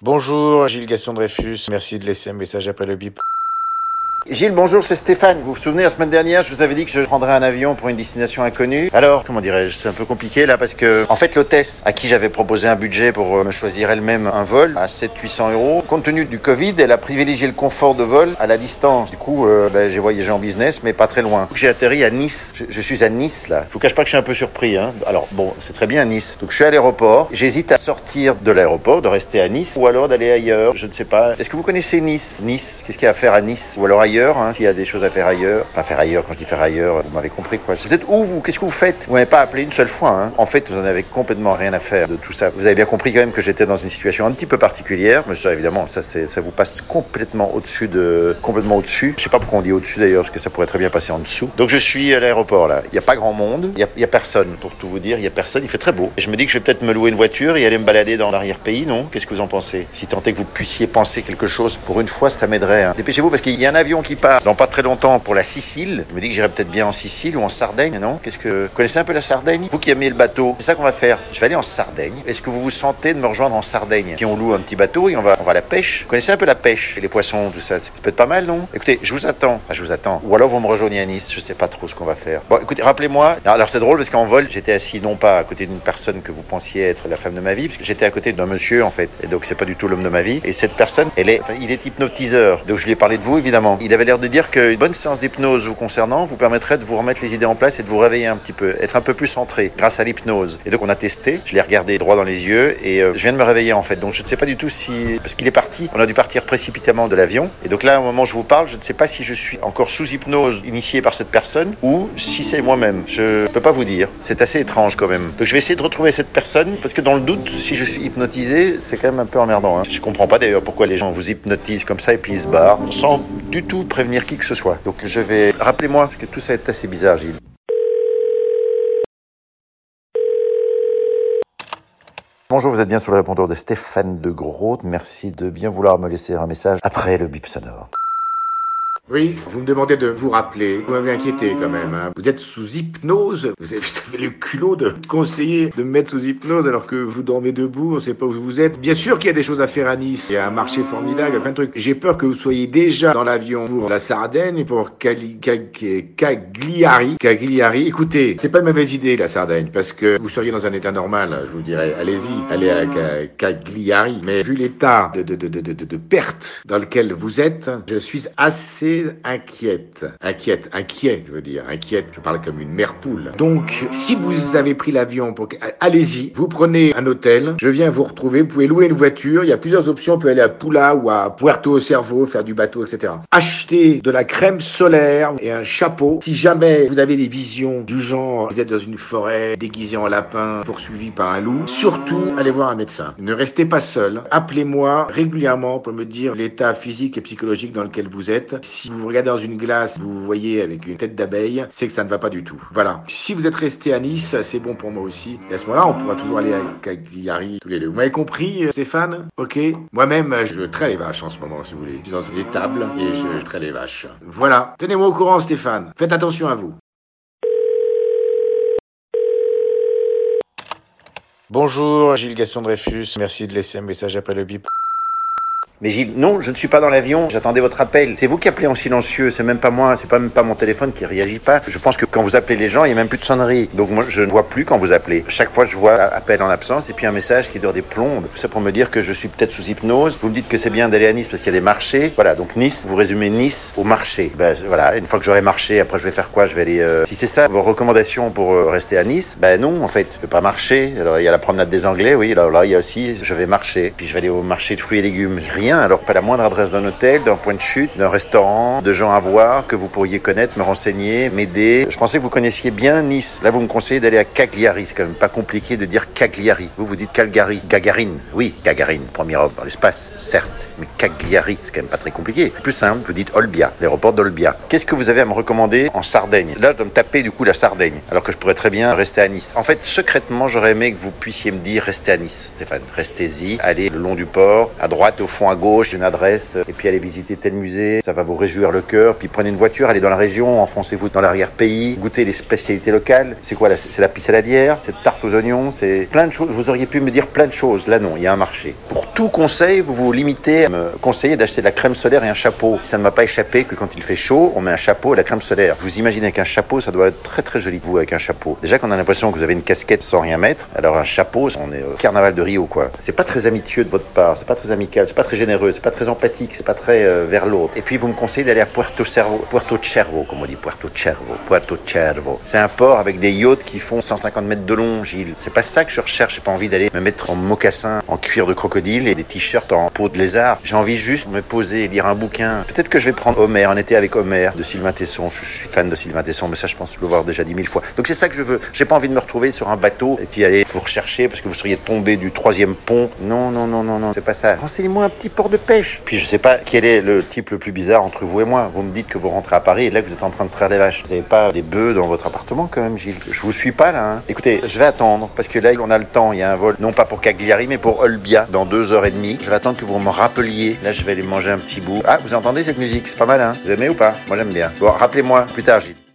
Bonjour, Gilles Gaston Dreyfus. Merci de laisser un message après le bip. Gilles, bonjour, c'est Stéphane. Vous vous souvenez, la semaine dernière, je vous avais dit que je prendrais un avion pour une destination inconnue. Alors, comment dirais-je, c'est un peu compliqué là parce que, en fait, l'hôtesse à qui j'avais proposé un budget pour euh, me choisir elle-même un vol à 700-800 euros, compte tenu du Covid, elle a privilégié le confort de vol à la distance. Du coup, euh, ben, j'ai voyagé en business, mais pas très loin. J'ai atterri à Nice. Je, suis à Nice là. Je vous cache pas que je suis un peu surpris. Hein. Alors, bon, c'est très bien Nice. Donc, je suis à l'aéroport. J'hésite à sortir de l'aéroport, de rester à Nice, ou alors d'aller ailleurs. Je ne sais pas. Est-ce que vous connaissez Nice? Nice, qu'est-ce qu'il y a à faire à Nice? Ou alors ailleurs, hein, s'il y a des choses à faire ailleurs. Enfin, faire ailleurs, quand je dis faire ailleurs, vous m'avez compris quoi. Vous êtes où vous? Qu'est-ce que vous faites? Vous m'avez pas appelé une seule fois. Hein. En fait, vous en avez complètement rien à faire de tout ça. Vous avez bien compris quand même que j'étais dans une situation un petit peu particulière. Mais ça, évidemment, ça, vous passe complètement au-dessus de, complètement au-dessus. Je sais pas pourquoi on dit au-dessus d'ailleurs, parce que ça pourrait très bien passer en dessous. Donc je suis à l'aéroport là. Il y a pas grand monde. Il y a, personne pour tout vous dire. Il y a personne. Il fait très beau. Et je me dis que je vais peut-être me louer une voiture et aller me balader dans l'arrière-pays, non? Qu'est-ce que vous en pensez? Si tant est que vous puissiez penser quelque chose pour une fois, ça m'aiderait. Hein. Dépêchez-vous parce qu'il y a un avion qui part dans pas très longtemps pour la Sicile. Je me dis que j'irai peut-être bien en Sicile ou en Sardaigne, non? Qu'est-ce que vous connaissez un peu la Sardaigne? Vous qui aimez le bateau, c'est ça qu'on va faire. Je vais aller en Sardaigne. Est-ce que vous vous sentez de me rejoindre en Sardaigne? Puis on loue un petit bateau et on va, on va à la pêche. Vous connaissez un peu la pêche les poissons, tout ça. Ça peut être pas mal, non? Écoutez, je vous attends. Enfin, je vous attends. Ou alors vous me rejoignez à Nice. Je sais pas trop ce qu'on va faire. Bon, écoutez, rappelez-moi. Alors c'est drôle parce qu'en vol, j'étais assis non pas à côté d'une personne que vous pensiez être la femme de ma vie, parce que j'étais à côté d'un monsieur en fait. Et donc c'est pas du tout l'homme de ma vie. Et cette personne, elle est, enfin. Donc je lui ai parlé de vous évidemment. Avait l'air de dire qu'une bonne séance d'hypnose vous concernant vous permettrait de vous remettre les idées en place et de vous réveiller un petit peu, être un peu plus centré grâce à l'hypnose. Et donc on a testé, je l'ai regardé droit dans les yeux et euh, je viens de me réveiller en fait. Donc je ne sais pas du tout si parce qu'il est parti, on a dû partir précipitamment de l'avion et donc là au moment où je vous parle, je ne sais pas si je suis encore sous hypnose initié par cette personne ou si c'est moi-même. Je peux pas vous dire. C'est assez étrange quand même. Donc je vais essayer de retrouver cette personne parce que dans le doute, si je suis hypnotisé, c'est quand même un peu emmerdant. Hein. Je comprends pas d'ailleurs pourquoi les gens vous hypnotisent comme ça et puis ils se barrent sans du tout prévenir qui que ce soit. Donc je vais rappelez-moi parce que tout ça est assez bizarre, Gilles. Bonjour, vous êtes bien sur le répondeur de Stéphane de Groot. Merci de bien vouloir me laisser un message après le bip sonore. Oui, vous me demandez de vous rappeler. Vous m'avez inquiété quand même. Hein. Vous êtes sous hypnose. Vous avez, le culot de conseiller de me mettre sous hypnose alors que vous dormez debout. On ne sait pas où vous êtes. Bien sûr qu'il y a des choses à faire à Nice. Il y a un marché formidable, plein de trucs. J'ai peur que vous soyez déjà dans l'avion pour la Sardaigne, pour Cagliari. Cagliari. Écoutez, c'est pas une mauvaise idée la Sardaigne parce que vous seriez dans un état normal. Je vous dirais, allez-y, allez à Cagliari. Mais vu l'état de, de, de, de, de perte dans lequel vous êtes, je suis assez inquiète. Inquiète, inquiet, je veux dire. Inquiète, je parle comme une mère poule. Donc, si vous avez pris l'avion, pour... allez-y, vous prenez un hôtel, je viens vous retrouver, vous pouvez louer une voiture, il y a plusieurs options, vous pouvez aller à Pula ou à Puerto Cervo, faire du bateau, etc. Achetez de la crème solaire et un chapeau. Si jamais vous avez des visions du genre, vous êtes dans une forêt déguisée en lapin, poursuivi par un loup, surtout allez voir un médecin. Ne restez pas seul. Appelez-moi régulièrement pour me dire l'état physique et psychologique dans lequel vous êtes. Si vous regardez dans une glace, vous voyez avec une tête d'abeille, c'est que ça ne va pas du tout. Voilà. Si vous êtes resté à Nice, c'est bon pour moi aussi. Et à ce moment-là, on pourra toujours aller à Cagliari tous les deux. Vous m'avez compris, Stéphane? Ok Moi-même, je traite les vaches en ce moment, si vous voulez. Je suis dans une étable et je traite les vaches. Voilà. Tenez-moi au courant, Stéphane. Faites attention à vous. Bonjour, Gilles Gaston Dreyfus. Merci de laisser un message après le bip. Mais Gilles, non, je ne suis pas dans l'avion, j'attendais votre appel. C'est vous qui appelez en silencieux, c'est même pas moi, c'est pas même pas mon téléphone qui réagit pas. Je pense que quand vous appelez les gens, il y a même plus de sonnerie. Donc moi, je ne vois plus quand vous appelez. Chaque fois, je vois appel en absence et puis un message qui dure des plombes. Tout ça pour me dire que je suis peut-être sous hypnose. Vous me dites que c'est bien d'aller à Nice parce qu'il y a des marchés. Voilà, donc Nice, vous résumez Nice au marché. Ben voilà, une fois que j'aurai marché, après je vais faire quoi? Je vais aller. Euh... Si c'est ça vos recommandations pour euh, rester à Nice, ben non, en fait, je vais pas marcher. Alors il y a la promenade des Anglais, oui. Là, là il y a aussi, je vais marcher. Puis je vais aller au marché de fruits et légumes. Rien. Alors pas la moindre adresse d'un hôtel, d'un point de chute, d'un restaurant, de gens à voir que vous pourriez connaître, me renseigner, m'aider. Je pensais que vous connaissiez bien Nice. Là, vous me conseillez d'aller à Cagliari. C'est quand même pas compliqué de dire Cagliari. Vous, vous dites Calgary. Gagarine. Oui, Gagarine. Premier homme dans l'espace, certes. Mais Cagliari, c'est quand même pas très compliqué. Plus simple, vous dites Olbia, l'aéroport d'Olbia. Qu'est-ce que vous avez à me recommander en Sardaigne? Là, je dois me taper du coup la Sardaigne, alors que je pourrais très bien rester à Nice. En fait, secrètement, j'aurais aimé que vous puissiez me dire restez à Nice, Stéphane. Restez-y, allez le long du port, à droite, au fond, gauche, une adresse, et puis allez visiter tel musée, ça va vous réjouir le cœur. Puis prenez une voiture, allez dans la région, enfoncez-vous dans l'arrière-pays, goûtez les spécialités locales. C'est quoi C'est la pissaladière, c'est tarte aux oignons, c'est plein de choses. Vous auriez pu me dire plein de choses. Là non, il y a un marché. Pour tout conseil, vous vous limitez à me conseiller d'acheter de la crème solaire et un chapeau. Ça ne m'a pas échappé que quand il fait chaud, on met un chapeau et la crème solaire. Vous imaginez avec un chapeau, ça doit être très très joli de vous avec un chapeau. Déjà qu'on a l'impression que vous avez une casquette sans rien mettre, alors un chapeau, on est au carnaval de Rio quoi. C'est pas très amitieux de votre part, c'est pas très amical, c'est pas très c'est pas très empathique, c'est pas très euh, vers l'autre. Et puis vous me conseillez d'aller à Puerto Cervo, Puerto Cervo, comme on dit, Puerto Cervo, Puerto Cervo. C'est un port avec des yachts qui font 150 mètres de long, Gilles. C'est pas ça que je recherche. J'ai pas envie d'aller me mettre en mocassin, en cuir de crocodile et des t-shirts en peau de lézard. J'ai envie juste de me poser lire un bouquin. Peut-être que je vais prendre Homer, en été avec Homer, de Sylvain Tesson. Je suis fan de Sylvain Tesson, mais ça, je pense le voir déjà dix mille fois. Donc c'est ça que je veux. J'ai pas envie de me retrouver sur un bateau et puis aller vous rechercher parce que vous seriez tombé du troisième pont. Non, non, non, non, non, c'est pas ça. Renseignez-moi un petit de pêche. Puis je sais pas quel est le type le plus bizarre entre vous et moi. Vous me dites que vous rentrez à Paris et là vous êtes en train de traire des vaches. Vous avez pas des bœufs dans votre appartement quand même, Gilles? Je vous suis pas là. Hein. Écoutez, je vais attendre parce que là on a le temps. Il y a un vol, non pas pour Cagliari, mais pour Olbia dans deux heures et demie. Je vais attendre que vous me rappeliez. Là, je vais aller manger un petit bout. Ah, vous entendez cette musique? C'est pas mal, hein? Vous aimez ou pas? Moi, j'aime bien. Bon, rappelez-moi plus tard, Gilles.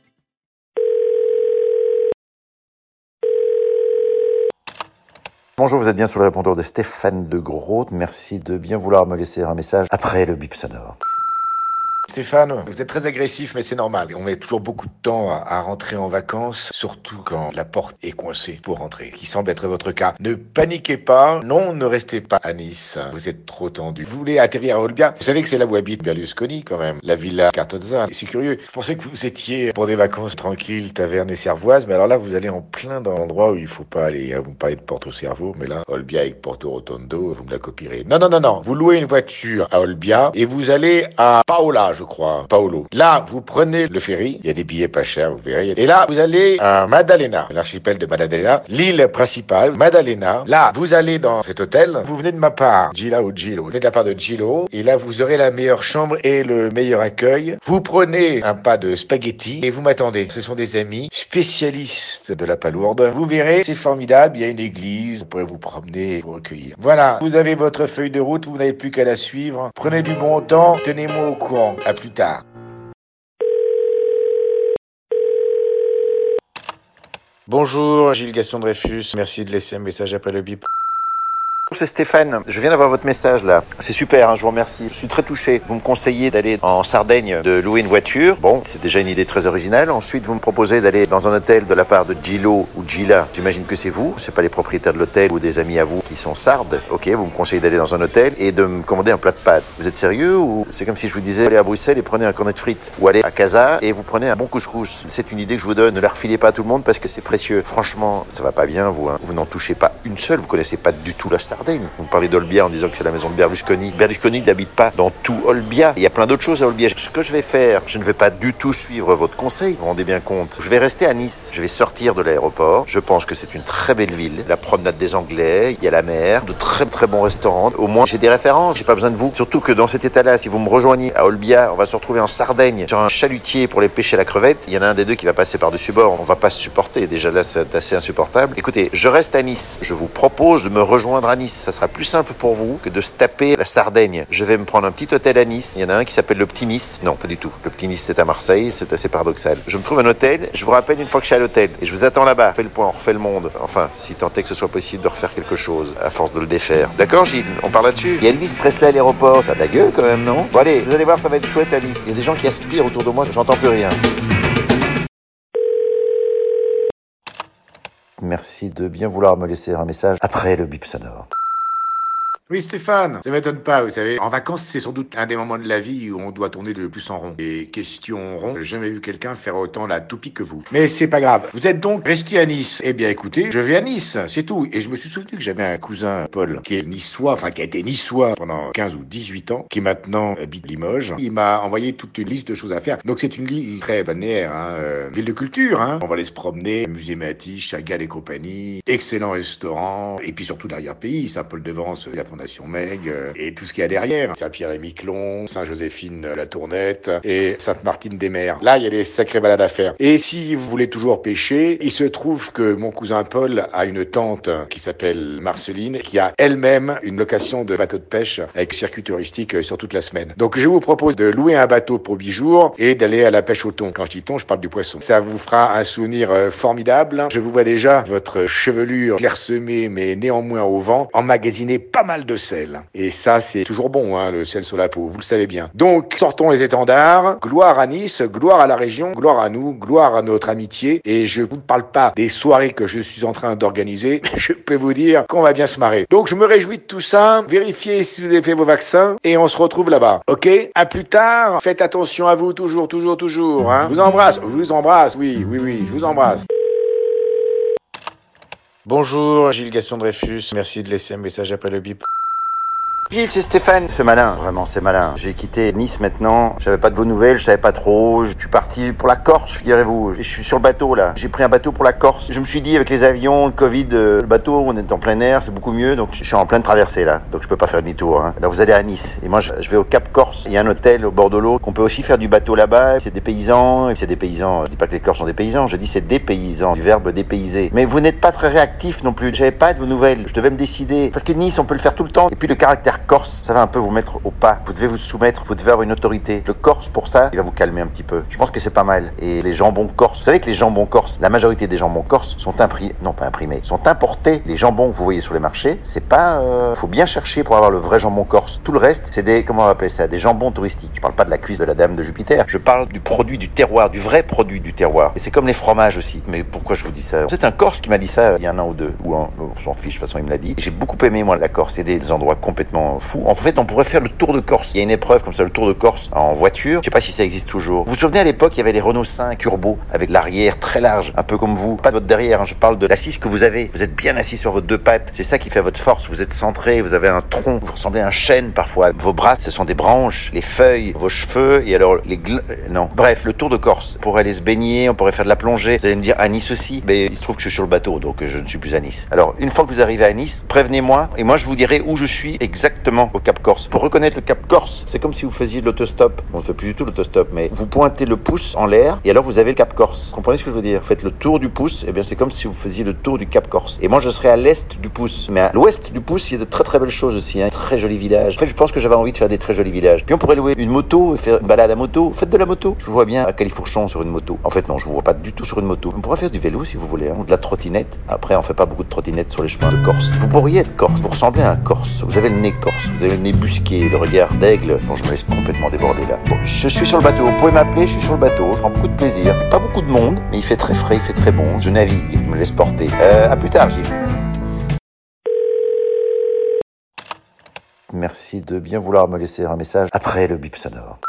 Bonjour, vous êtes bien sur le répondeur de Stéphane de Groot. Merci de bien vouloir me laisser un message après le bip sonore. Stéphane, vous êtes très agressif, mais c'est normal. On met toujours beaucoup de temps à, à, rentrer en vacances, surtout quand la porte est coincée pour rentrer, qui semble être votre cas. Ne paniquez pas, non, ne restez pas à Nice. Vous êtes trop tendu. Vous voulez atterrir à Olbia Vous savez que c'est là où habite Berlusconi, quand même, la villa Cartozza. C'est curieux. Je pensais que vous étiez pour des vacances tranquilles, taverne et cervoise, mais alors là, vous allez en plein dans l'endroit où il faut pas aller. Vous me parlez de Porto Cervo, mais là, Olbia avec Porto Rotondo, vous me la copierez. Non, non, non, non. Vous louez une voiture à Olbia et vous allez à Paola, je crois, Paolo. Là, vous prenez le ferry, il y a des billets pas chers, vous verrez. Et là, vous allez à Madalena, l'archipel de Madalena, l'île principale, Madalena. Là, vous allez dans cet hôtel, vous venez de ma part, Gila ou Gilo, vous venez de la part de Gilo, et là, vous aurez la meilleure chambre et le meilleur accueil. Vous prenez un pas de spaghetti et vous m'attendez. Ce sont des amis spécialistes de la palourde. Vous verrez, c'est formidable, il y a une église, vous pourrez vous promener et vous recueillir. Voilà, vous avez votre feuille de route, vous n'avez plus qu'à la suivre. Prenez du bon temps, tenez-moi au courant. Plus tard. Bonjour, Gilles Gaston Dreyfus. Merci de laisser un message après le bip. C'est Stéphane, je viens d'avoir votre message là. C'est super, hein, je vous remercie. Je suis très touché. Vous me conseillez d'aller en Sardaigne, de louer une voiture. Bon, c'est déjà une idée très originale. Ensuite, vous me proposez d'aller dans un hôtel de la part de Gilo ou Gila. J'imagine que c'est vous, c'est pas les propriétaires de l'hôtel ou des amis à vous qui sont sardes. Ok, vous me conseillez d'aller dans un hôtel et de me commander un plat de pâtes. Vous êtes sérieux ou c'est comme si je vous disais allez à Bruxelles et prenez un cornet de frites ou allez à Casa et vous prenez un bon couscous. C'est une idée que je vous donne. Ne la refilez pas à tout le monde parce que c'est précieux. Franchement, ça va pas bien vous. Hein. Vous n'en touchez pas une seule. Vous connaissez pas du tout la Sardaigne. Me parlez d'Olbia en disant que c'est la maison de Berlusconi. Berlusconi n'habite pas dans tout Olbia. Il y a plein d'autres choses à Olbia. Ce que je vais faire, je ne vais pas du tout suivre votre conseil. Vous vous rendez bien compte? Je vais rester à Nice. Je vais sortir de l'aéroport. Je pense que c'est une très belle ville. La promenade des Anglais, il y a la mer, de très très bons restaurants. Au moins, j'ai des références. J'ai pas besoin de vous. Surtout que dans cet état-là, si vous me rejoignez à Olbia, on va se retrouver en Sardaigne sur un chalutier pour les pêcher la crevette. Il y en a un des deux qui va passer par-dessus bord. On va pas se supporter. Déjà là, c'est assez insupportable. Écoutez, je reste à Nice. Je vous propose de me rejoindre à Nice. Ça sera plus simple pour vous que de se taper la Sardaigne. Je vais me prendre un petit hôtel à Nice. Il y en a un qui s'appelle le Petit. Non, pas du tout. Le Petit Nice, c'est à Marseille. C'est assez paradoxal. Je me trouve un hôtel. Je vous rappelle une fois que je suis à l'hôtel. Et je vous attends là-bas. On fait le point, on refait le monde. Enfin, si tant est que ce soit possible de refaire quelque chose, à force de le défaire. D'accord, Gilles? On parle là-dessus? Il y a Elvis Presley à l'aéroport. Ça a la gueule quand même, non? Bon, allez, vous allez voir, ça va être chouette à Nice. Il y a des gens qui aspirent autour de moi. J'entends plus rien. Merci de bien vouloir me laisser un message après le bip sonore. Oui, Stéphane, ça m'étonne pas, vous savez. En vacances, c'est sans doute un des moments de la vie où on doit tourner le plus en rond. Et question rond, j'ai jamais vu quelqu'un faire autant la toupie que vous. Mais c'est pas grave. Vous êtes donc resté à Nice. Eh bien, écoutez, je vais à Nice, c'est tout. Et je me suis souvenu que j'avais un cousin, Paul, qui est niçois, enfin, qui a été niçois pendant 15 ou 18 ans, qui maintenant habite Limoges. Il m'a envoyé toute une liste de choses à faire. Donc, c'est une ville très balnéaire, hein, euh, ville de culture, hein. On va aller se promener, musée Matisse, Chagall et compagnie, excellent restaurant, et puis surtout l'arrière-pays, Saint-Paul-de-Vence, Fondation Meg, euh, et tout ce qu'il y a derrière. Saint-Pierre-et-Miquelon, Saint-Joséphine-la Tournette et Sainte-Martine-des-Mers. Là, il y a des sacrées balades à faire. Et si vous voulez toujours pêcher, il se trouve que mon cousin Paul a une tante qui s'appelle Marceline, qui a elle-même une location de bateau de pêche avec circuit touristique sur toute la semaine. Donc je vous propose de louer un bateau pour 8 jours et d'aller à la pêche au thon. Quand je dis thon, je parle du poisson. Ça vous fera un souvenir euh, formidable. Je vous vois déjà votre chevelure clairsemée mais néanmoins au vent, emmagasiner pas mal de sel. Et ça, c'est toujours bon, hein, le sel sur la peau, vous le savez bien. Donc, sortons les étendards. Gloire à Nice, gloire à la région, gloire à nous, gloire à notre amitié. Et je vous parle pas des soirées que je suis en train d'organiser, je peux vous dire qu'on va bien se marrer. Donc, je me réjouis de tout ça. Vérifiez si vous avez fait vos vaccins et on se retrouve là-bas. Ok? À plus tard. Faites attention à vous toujours, toujours, toujours. Hein. Je vous embrasse. Je vous embrasse. Oui, oui, oui. Je vous embrasse. Bonjour, Gilles Gaston Dreyfus. Merci de laisser un message après le bip. C'est Stéphane. C'est malin, vraiment, c'est malin. J'ai quitté Nice maintenant. J'avais pas de vos nouvelles, je savais pas trop. Je suis parti pour la Corse, figurez-vous. Je suis sur le bateau là. J'ai pris un bateau pour la Corse. Je me suis dit avec les avions, le Covid, euh, le bateau, on est en plein air, c'est beaucoup mieux. Donc je suis en pleine traversée là. Donc je peux pas faire demi-tour. Hein. Là vous allez à Nice. Et moi je vais au Cap Corse. Il y a un hôtel au bord de l'eau qu'on peut aussi faire du bateau là-bas. C'est des paysans. C'est des paysans. Je dis pas que les Corses sont des paysans. Je dis c'est des paysans. Du verbe dépayser. Mais vous n'êtes pas très réactif non plus. J'avais pas de vos nouvelles. Je devais me décider. Parce que Nice, on peut le faire tout le temps. Et puis le caractère corse, ça va un peu vous mettre au pas. Vous devez vous soumettre, vous devez avoir une autorité. Le corse, pour ça, il va vous calmer un petit peu. Je pense que c'est pas mal. Et les jambons corse, vous savez que les jambons corse, la majorité des jambons corse sont imprimés, non pas imprimés, sont importés. Les jambons que vous voyez sur les marchés, c'est pas, euh, faut bien chercher pour avoir le vrai jambon corse. Tout le reste, c'est des, comment on va appeler ça, des jambons touristiques. Je parle pas de la cuisse de la dame de Jupiter. Je parle du produit du terroir, du vrai produit du terroir. Et c'est comme les fromages aussi. Mais pourquoi je vous dis ça? C'est un corse qui m'a dit ça il y a un an ou deux, ou un, on s'en fiche, de toute façon il me l'a dit. J'ai beaucoup aimé moi la Corse. C'est des endroits complètement En fait, on pourrait faire le tour de Corse. Il y a une épreuve comme ça, le tour de Corse en voiture. Je sais pas si ça existe toujours. Vous vous souvenez à l'époque, il y avait les Renault 5 turbo avec l'arrière très large, un peu comme vous. Pas de votre derrière, hein, je parle de l'assise que vous avez. Vous êtes bien assis sur vos deux pattes. C'est ça qui fait votre force. Vous êtes centré, vous avez un tronc. Vous ressemblez à un chêne parfois. Vos bras, ce sont des branches, les feuilles, vos cheveux et alors les gl... Non. Bref, le tour de Corse. Pour aller se baigner, on pourrait faire de la plongée. Vous allez me dire à Nice aussi. Mais il se trouve que je suis sur le bateau, donc euh, je ne suis plus à Nice. Alors, une fois que vous arrivez à Nice, prévenez-moi et moi je vous dirai où je suis exactement au Cap Corse. Pour reconnaître le Cap Corse, c'est comme si vous faisiez l'autostop. On ne fait plus du tout l'autostop, mais vous pointez le pouce en l'air et alors vous avez le Cap Corse. Vous comprenez ce que je veux dire? Vous faites le tour du pouce, et bien c'est comme si vous faisiez le tour du Cap Corse. Et moi je serai à l'est du pouce, mais à l'ouest du pouce, il y a de très très belles choses aussi, un très joli village. En fait, je pense que j'avais envie de faire des très jolis villages. Puis on pourrait louer une moto et faire une balade à moto. Faites de la moto. Je vous vois bien à Califourchon sur une moto. En fait, non, je vous vois pas du tout sur une moto. On pourrait faire du vélo si vous voulez, hein, ou de la trottinette. Après, on fait pas beaucoup de trottinettes sur les chemins de Corse. Vous pourriez être Corse. Vous ressemblez à un Corse. Vous avez le nez Vous avez le nez busqué, le regard d'aigle. Bon, je me laisse complètement déborder là. Bon, je suis sur le bateau. Vous pouvez m'appeler. Je suis sur le bateau. Je prends beaucoup de plaisir. Pas beaucoup de monde, mais il fait très frais, il fait très bon. Je navigue. Je me laisse porter. Euh, à plus tard, Gilles. Merci de bien vouloir me laisser un message après le bip sonore.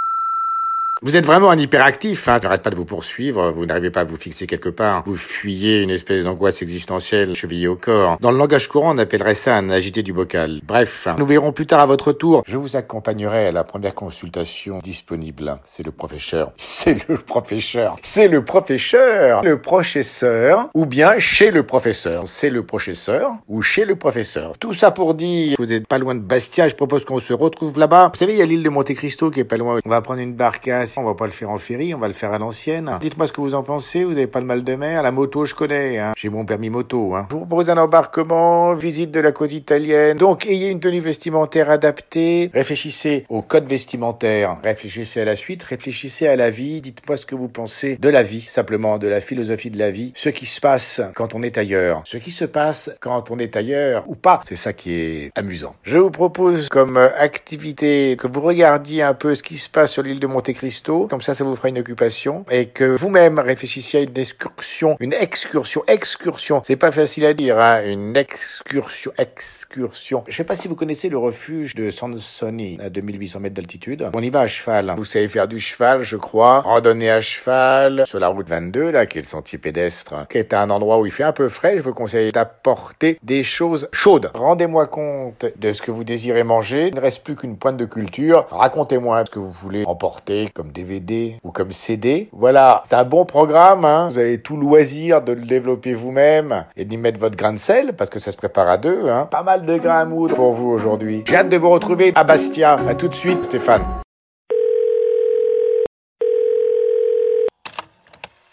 Vous êtes vraiment un hyperactif, hein. J'arrête pas de vous poursuivre, vous n'arrivez pas à vous fixer quelque part. Vous fuyez une espèce d'angoisse existentielle chevillée au corps. Dans le langage courant, on appellerait ça un agité du bocal. Bref, nous verrons plus tard à votre tour. Je vous accompagnerai à la première consultation disponible. C'est le professeur. C'est le professeur. C'est le professeur. Le professeur. Ou bien chez le professeur. C'est le professeur ou chez le professeur. Tout ça pour dire, vous n'êtes pas loin de Bastia, je propose qu'on se retrouve là-bas. Vous savez, il y a l'île de Monte Cristo qui est pas loin. On va prendre une barcasse on va pas le faire en ferry, on va le faire à l'ancienne. Dites-moi ce que vous en pensez, vous avez pas le mal de mer. La moto, je connais, hein. J'ai mon permis moto, hein. Je vous propose un embarquement, visite de la côte italienne. Donc, ayez une tenue vestimentaire adaptée. Réfléchissez au code vestimentaire. Réfléchissez à la suite. Réfléchissez à la vie. Dites-moi ce que vous pensez de la vie, simplement, de la philosophie de la vie. Ce qui se passe quand on est ailleurs. Ce qui se passe quand on est ailleurs ou pas. C'est ça qui est amusant. Je vous propose comme activité que vous regardiez un peu ce qui se passe sur l'île de Monte Cristo comme ça, ça vous fera une occupation, et que vous-même réfléchissiez à une excursion, une excursion, excursion. C'est pas facile à dire, hein, une excursion, excursion. Je sais pas si vous connaissez le refuge de Sansoni, à 2800 mètres d'altitude. On y va à cheval. Vous savez faire du cheval, je crois. Randonner à cheval sur la route 22, là, qui est le sentier pédestre, qui est un endroit où il fait un peu frais. Je vous conseille d'apporter des choses chaudes. Rendez-moi compte de ce que vous désirez manger. Il ne reste plus qu'une pointe de culture. Racontez-moi ce que vous voulez emporter comme DVD ou comme CD. Voilà, c'est un bon programme. Hein. Vous avez tout loisir de le développer vous-même et d'y mettre votre grain de sel parce que ça se prépare à deux. Hein. Pas mal de grains à moudre pour vous aujourd'hui. J'ai hâte de vous retrouver à Bastia. À tout de suite, Stéphane.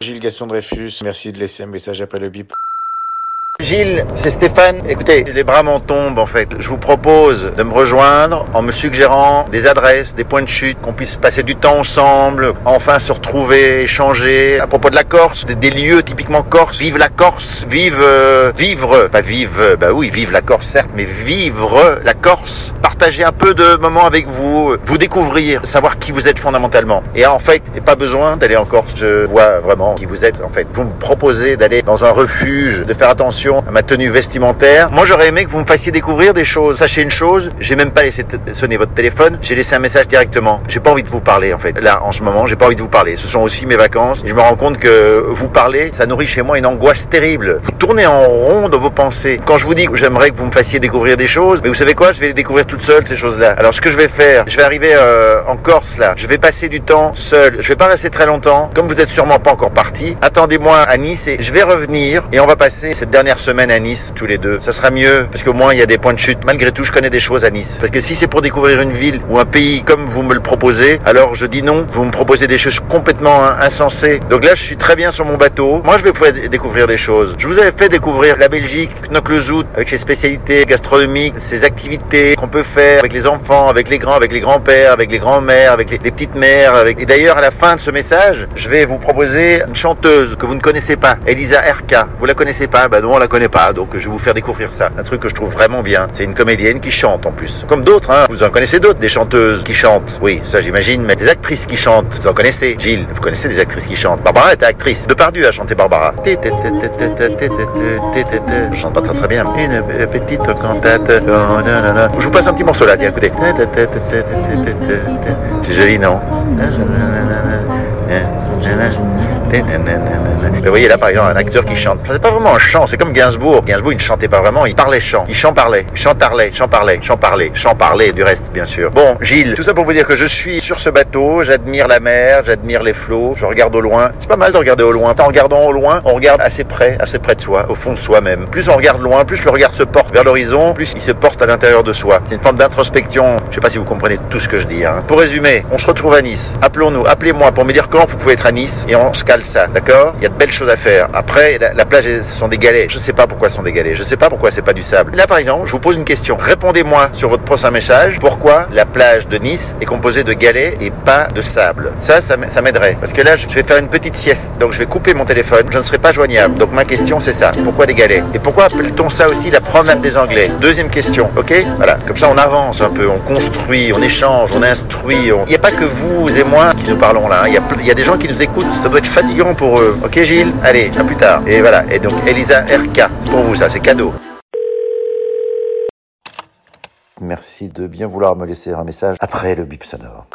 Gilles Gaston Dreyfus, merci de laisser un message après le bip. Gilles, c'est Stéphane. Écoutez, les bras m'en tombent en fait. Je vous propose de me rejoindre en me suggérant des adresses, des points de chute, qu'on puisse passer du temps ensemble, enfin se retrouver, échanger. À propos de la Corse, des, lieux typiquement corse. Vive la Corse, vive, euh, vivre, pas vive, bah oui, vive la Corse certes, mais vivre la Corse. Partager un peu de moments avec vous, vous découvrir, savoir qui vous êtes fondamentalement. Et en fait, pas besoin d'aller en Corse. Je vois vraiment qui vous êtes en fait. Vous me proposez d'aller dans un refuge, de faire attention à ma tenue vestimentaire. Moi, j'aurais aimé que vous me fassiez découvrir des choses. Sachez une chose, j'ai même pas laissé sonner votre téléphone, j'ai laissé un message directement. J'ai pas envie de vous parler en fait. Là, en ce moment, j'ai pas envie de vous parler. Ce sont aussi mes vacances. Et je me rends compte que vous parler, ça nourrit chez moi une angoisse terrible. Vous tournez en rond dans vos pensées. Quand je vous dis que j'aimerais que vous me fassiez découvrir des choses, mais vous savez quoi, je vais les découvrir toute seule ces choses-là. Alors ce que je vais faire, je vais arriver euh, en Corse là, je vais passer du temps seul. Je vais pas rester très longtemps. Comme vous êtes sûrement pas encore parti, attendez-moi à Nice et je vais revenir et on va passer cette dernière semaine à Nice tous les deux. Ça sera mieux parce qu'au moins il y a des points de chute. Malgré tout, je connais des choses à Nice. Parce que si c'est pour découvrir une ville ou un pays comme vous me le proposez, alors je dis non. Vous me proposez des choses complètement hein, insensées. Donc là, je suis très bien sur mon bateau. Moi, je vais vous faire découvrir des choses. Je vous avais fait découvrir la Belgique, Knock-le-Zout, avec ses spécialités gastronomiques, ses activités qu'on peut faire avec les enfants, avec les grands, avec les grands-pères, avec les grands-mères, avec les, petites mères. Et d'ailleurs, à la fin de ce message, je vais vous proposer une chanteuse que vous ne connaissez pas, Elisa RK. Vous la connaissez pas? Bah non, on la connaît pas. Donc je vais vous faire découvrir ça. Un truc que je trouve vraiment bien. C'est une comédienne qui chante en plus. Comme d'autres, hein. Vous en connaissez d'autres, des chanteuses qui chantent. Oui, ça j'imagine, mais des actrices qui chantent. Vous en connaissez Gilles, vous connaissez des actrices qui chantent. Barbara était actrice. Depardieu a chanté Barbara. Je chante pas très très bien. Une petite cantate. Je vous passe un petit morceau là, tiens, écoutez. C'est joli, non vous voyez là par exemple un acteur qui chante. C'est pas vraiment un chant, c'est comme Gainsbourg. Gainsbourg il ne chantait pas vraiment, il parlait chant. Il chant parlait, chant parlait, chant parlait, chant parlait, chant parlait du reste bien sûr. Bon Gilles, tout ça pour vous dire que je suis sur ce bateau, j'admire la mer, j'admire les flots, je regarde au loin. C'est pas mal de regarder au loin. En regardant au loin, on regarde assez près, assez près de soi, au fond de soi-même. Plus on regarde loin, plus le regard se porte vers l'horizon, plus il se porte à l'intérieur de soi. C'est une forme d'introspection. Je sais pas si vous comprenez tout ce que je dis. Hein. Pour résumer, on se retrouve à Nice. Appelons-nous, appelez-moi pour me dire quand vous pouvez être à Nice et on se cale ça, d'accord? Il y a de belles choses à faire. Après, la, la plage, ce sont des galets. Je sais pas pourquoi ce sont des galets. Je sais pas pourquoi c'est pas du sable. Là, par exemple, je vous pose une question. Répondez-moi sur votre prochain message. Pourquoi la plage de Nice est composée de galets et pas de sable Ça, ça, m'aiderait. Parce que là, je vais faire une petite sieste. Donc, je vais couper mon téléphone. Je ne serai pas joignable. Donc, ma question, c'est ça. Pourquoi des galets? Et pourquoi appelle-t-on ça aussi la promenade des Anglais? Deuxième question. Ok? Voilà. Comme ça, on avance un peu. On construit, on échange, on instruit. Il n'y a pas que vous et moi qui nous parlons là. Il y, il y a des gens qui nous écoutent. Ça doit être fatigant pour eux. Ok, Gilles Allez, à plus tard. Et voilà. Et donc, Elisa RK. Pour vous, ça. C'est cadeau. Merci de bien vouloir me laisser un message après le bip sonore.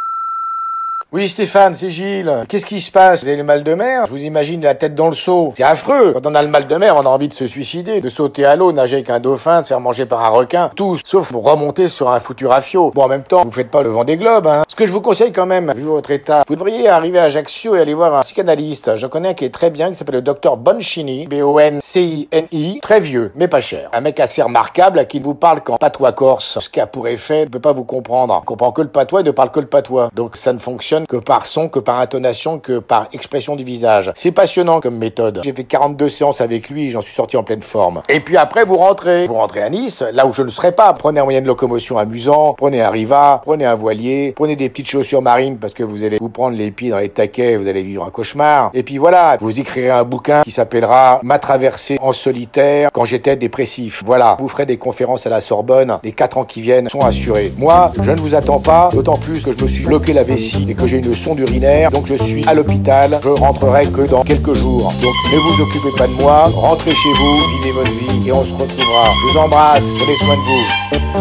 Oui, Stéphane, c'est Gilles. Qu'est-ce qui se passe? Vous avez le mal de mer? Je vous imagine la tête dans le seau. C'est affreux. Quand on a le mal de mer, on a envie de se suicider, de sauter à l'eau, nager avec un dauphin, de faire manger par un requin. Tout, sauf pour remonter sur un foutu rafio. Bon, en même temps, vous faites pas le vent des globes, hein. Ce que je vous conseille quand même, vu votre état, vous devriez arriver à Ajaccio et aller voir un psychanalyste. Je connais un qui est très bien, qui s'appelle le docteur Bonchini, B-O-N-C-I-N-I. Très vieux, mais pas cher. Un mec assez remarquable qui ne vous parle qu'en patois corse. Ce qui a pour effet ne peut pas vous comprendre. Il comprend que le patois et ne parle que le patois. Donc ça ne fonctionne que par son, que par intonation, que par expression du visage. C'est passionnant comme méthode. J'ai fait 42 séances avec lui j'en suis sorti en pleine forme. Et puis après, vous rentrez. Vous rentrez à Nice, là où je ne serai pas. Prenez un moyen de locomotion amusant, prenez un riva, prenez un voilier, prenez des petites chaussures marines parce que vous allez vous prendre les pieds dans les taquets, vous allez vivre un cauchemar. Et puis voilà, vous écrirez un bouquin qui s'appellera Ma traversée en solitaire quand j'étais dépressif. Voilà, vous ferez des conférences à la Sorbonne. Les quatre ans qui viennent sont assurés. Moi, je ne vous attends pas, d'autant plus que je me suis bloqué la vessie et j'ai une sonde urinaire, donc je suis à l'hôpital. Je rentrerai que dans quelques jours. Donc ne vous occupez pas de moi, rentrez chez vous, vivez votre vie et on se retrouvera. Je vous embrasse, prenez soin de vous.